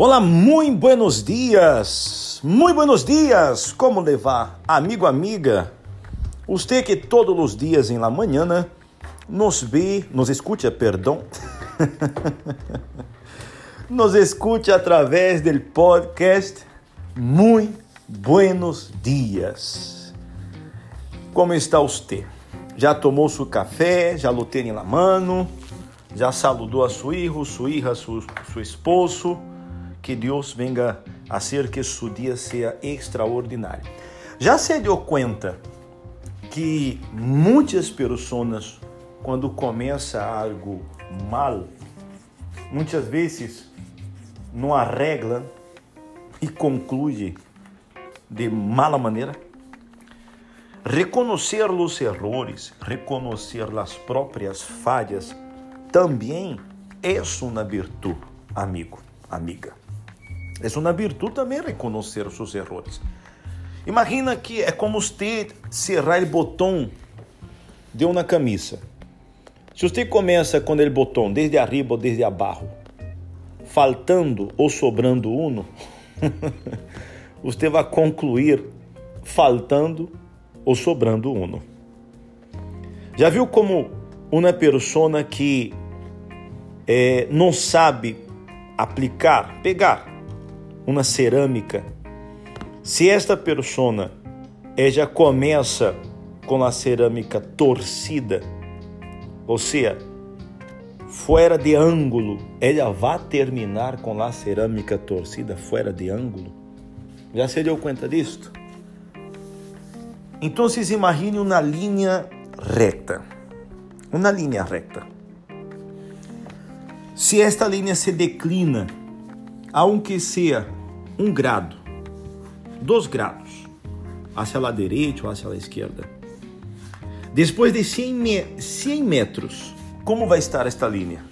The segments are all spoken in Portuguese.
Olá, muito buenos dias, muito buenos dias, como levar, amigo, amiga? Você que todos os dias em la manhã nos vê, nos escuta, perdão, nos escute através do podcast Muito buenos dias. Como está você? Já tomou seu café? Já lo tem na mano? Já saludou a sua hijo, sua hija, seu, seu esposo? Que Deus venga a hacer que seu dia seja extraordinário. Já se deu conta que muitas pessoas, quando começa algo mal, muitas vezes não arreglam e conclui de mala maneira? Reconhecer os errores, reconhecer as próprias falhas, também é uma virtude, amigo, amiga. É uma virtude também reconhecer os seus erros. Imagina que é como você cerrar o botão de uma camisa. Se você começa com o botão desde arriba ou desde abaixo, faltando ou sobrando uno, você vai concluir faltando ou sobrando uno. Já viu como uma pessoa que é, não sabe aplicar, pegar uma cerâmica, se esta persona é, já começa com a cerâmica torcida, ou seja, fora de ângulo, ela vai terminar com a cerâmica torcida fora de ângulo? Já se deu conta disto? Então, imagine uma linha reta. Uma linha reta. Se esta linha se declina, aunque seja um grado, dois grados, hacia a direita ou hacia a esquerda. Depois de 100, 100 metros, como vai estar esta linha?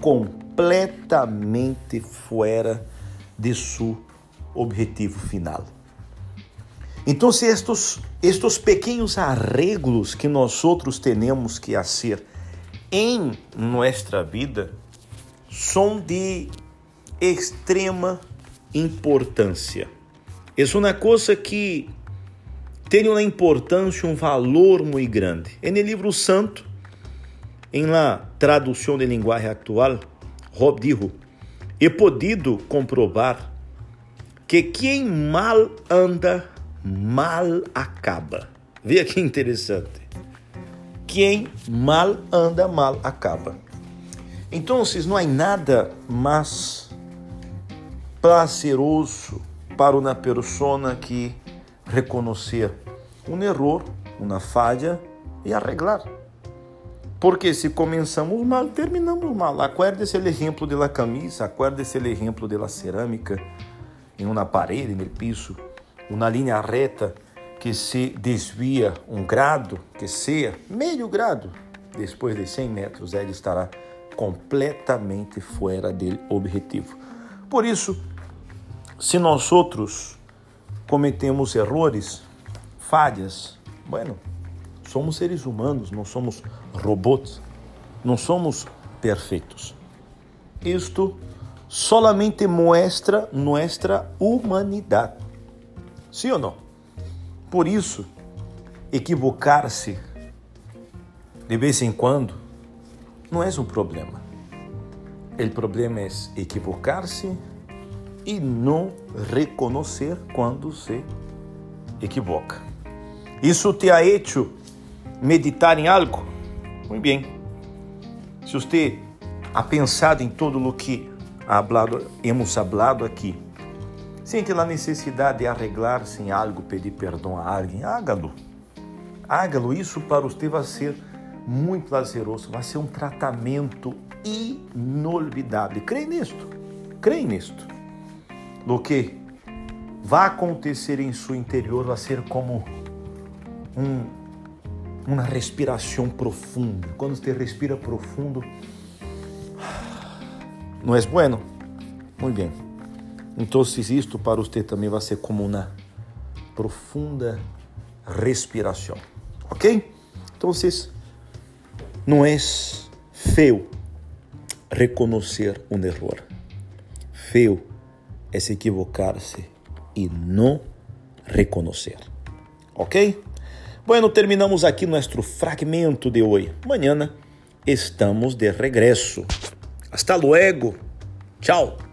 Completamente fora de seu objetivo final. Então, estes, estes pequenos arreglos que nós outros temos que fazer em nossa vida são de extrema importância. É uma coisa que tem uma importância, um valor muito grande. É no livro santo, em la tradução de linguagem atual, Rob dijo, he podido comprovar que quem mal anda, mal acaba. Veja que interessante. Quem mal anda, mal acaba. Então, não há nada mais prazeroso para uma pessoa que reconhecer um erro, uma falha e arreglar. Porque se começamos mal, terminamos mal. Acuerde-se o exemplo da camisa, acuerde-se o exemplo da cerâmica em uma parede, no piso, uma linha reta que se desvia um grado, que seja meio grado, depois de 100 metros, ele estará completamente fora do objetivo. Por isso, se nós outros cometemos erros, falhas, bueno, somos seres humanos, não somos robôs, não somos perfeitos. Isto solamente mostra nossa humanidade. Sim ou não? Por isso, equivocar-se de vez em quando não é um problema. O problema é equivocar-se e não reconhecer quando se equivoca. Isso te ha hecho meditar em algo? Muito bem. Se você ha pensado em todo o que hablado, hemos hablado aqui, sente a necessidade de arreglar-se em algo, pedir perdão a alguém, hágalo. Hágalo. Isso para você vai ser muito prazeroso, vai ser um tratamento inolvidável. Creio nisto. Creio nisto do que vai acontecer em seu interior vai ser como um, uma respiração profunda. Quando você respira profundo, não é bueno? Muito bem. Então, isto para você também vai ser como uma profunda respiração. Ok? Então, não é feio reconhecer um erro. Feio é se equivocar-se e não reconocer. Ok? Bueno, terminamos aqui nosso fragmento de hoje. Amanhã estamos de regresso. Hasta luego. Tchau.